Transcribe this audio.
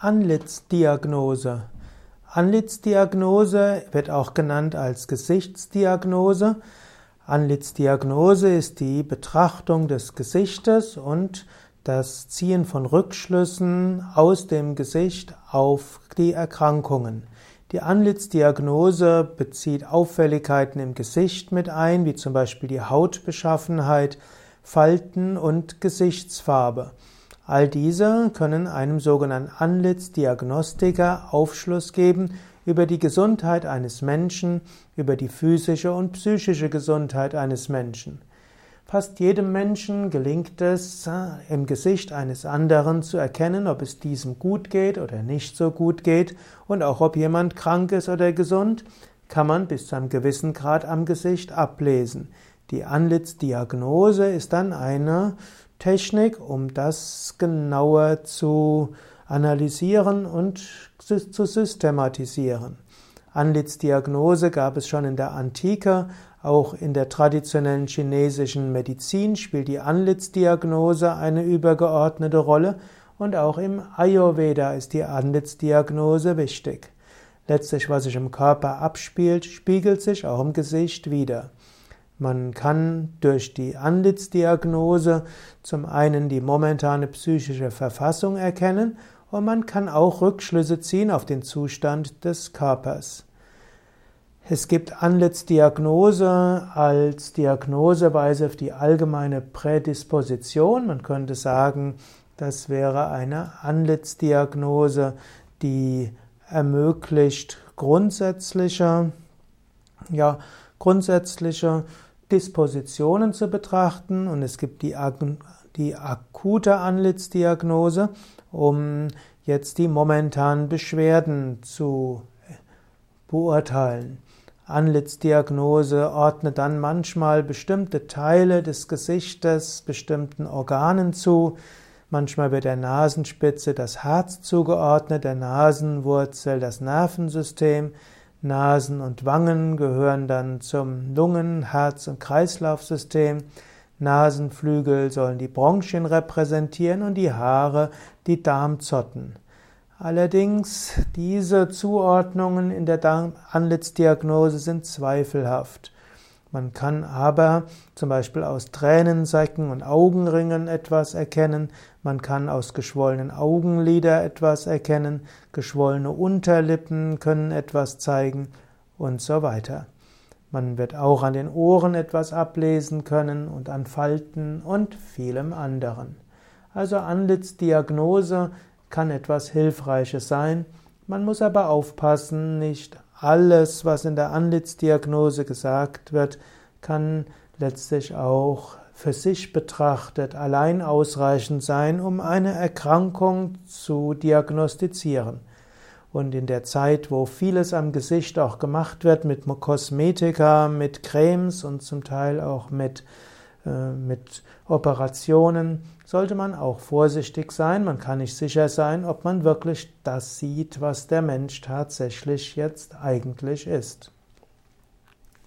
Anlitzdiagnose. Anlitzdiagnose wird auch genannt als Gesichtsdiagnose. Anlitzdiagnose ist die Betrachtung des Gesichtes und das Ziehen von Rückschlüssen aus dem Gesicht auf die Erkrankungen. Die Anlitzdiagnose bezieht Auffälligkeiten im Gesicht mit ein, wie zum Beispiel die Hautbeschaffenheit, Falten und Gesichtsfarbe. All diese können einem sogenannten Anlitzdiagnostiker Aufschluss geben über die Gesundheit eines Menschen, über die physische und psychische Gesundheit eines Menschen. Fast jedem Menschen gelingt es, im Gesicht eines anderen zu erkennen, ob es diesem gut geht oder nicht so gut geht und auch ob jemand krank ist oder gesund, kann man bis zu einem gewissen Grad am Gesicht ablesen. Die Anlitzdiagnose ist dann eine Technik, um das genauer zu analysieren und zu systematisieren. Anlitzdiagnose gab es schon in der Antike, auch in der traditionellen chinesischen Medizin spielt die Anlitzdiagnose eine übergeordnete Rolle und auch im Ayurveda ist die Anlitzdiagnose wichtig. Letztlich, was sich im Körper abspielt, spiegelt sich auch im Gesicht wieder. Man kann durch die Anlitzdiagnose zum einen die momentane psychische Verfassung erkennen und man kann auch Rückschlüsse ziehen auf den Zustand des Körpers. Es gibt Anlitzdiagnose als Diagnoseweise auf die allgemeine Prädisposition. Man könnte sagen, das wäre eine Anlitzdiagnose, die ermöglicht grundsätzliche, ja, grundsätzliche Dispositionen zu betrachten und es gibt die, die akute Anlitzdiagnose, um jetzt die momentanen Beschwerden zu beurteilen. Anlitzdiagnose ordnet dann manchmal bestimmte Teile des Gesichtes bestimmten Organen zu. Manchmal wird der Nasenspitze das Herz zugeordnet, der Nasenwurzel das Nervensystem, Nasen und Wangen gehören dann zum Lungen-, Herz- und Kreislaufsystem. Nasenflügel sollen die Bronchien repräsentieren und die Haare die Darmzotten. Allerdings, diese Zuordnungen in der Anlitzdiagnose sind zweifelhaft. Man kann aber zum Beispiel aus Tränensäcken und Augenringen etwas erkennen, man kann aus geschwollenen Augenlider etwas erkennen, geschwollene Unterlippen können etwas zeigen und so weiter. Man wird auch an den Ohren etwas ablesen können und an Falten und vielem anderen. Also Anlitzdiagnose kann etwas Hilfreiches sein. Man muss aber aufpassen, nicht alles, was in der Anlitzdiagnose gesagt wird, kann letztlich auch für sich betrachtet allein ausreichend sein, um eine Erkrankung zu diagnostizieren. Und in der Zeit, wo vieles am Gesicht auch gemacht wird mit Kosmetika, mit Cremes und zum Teil auch mit, mit Operationen, sollte man auch vorsichtig sein. Man kann nicht sicher sein, ob man wirklich das sieht, was der Mensch tatsächlich jetzt eigentlich ist.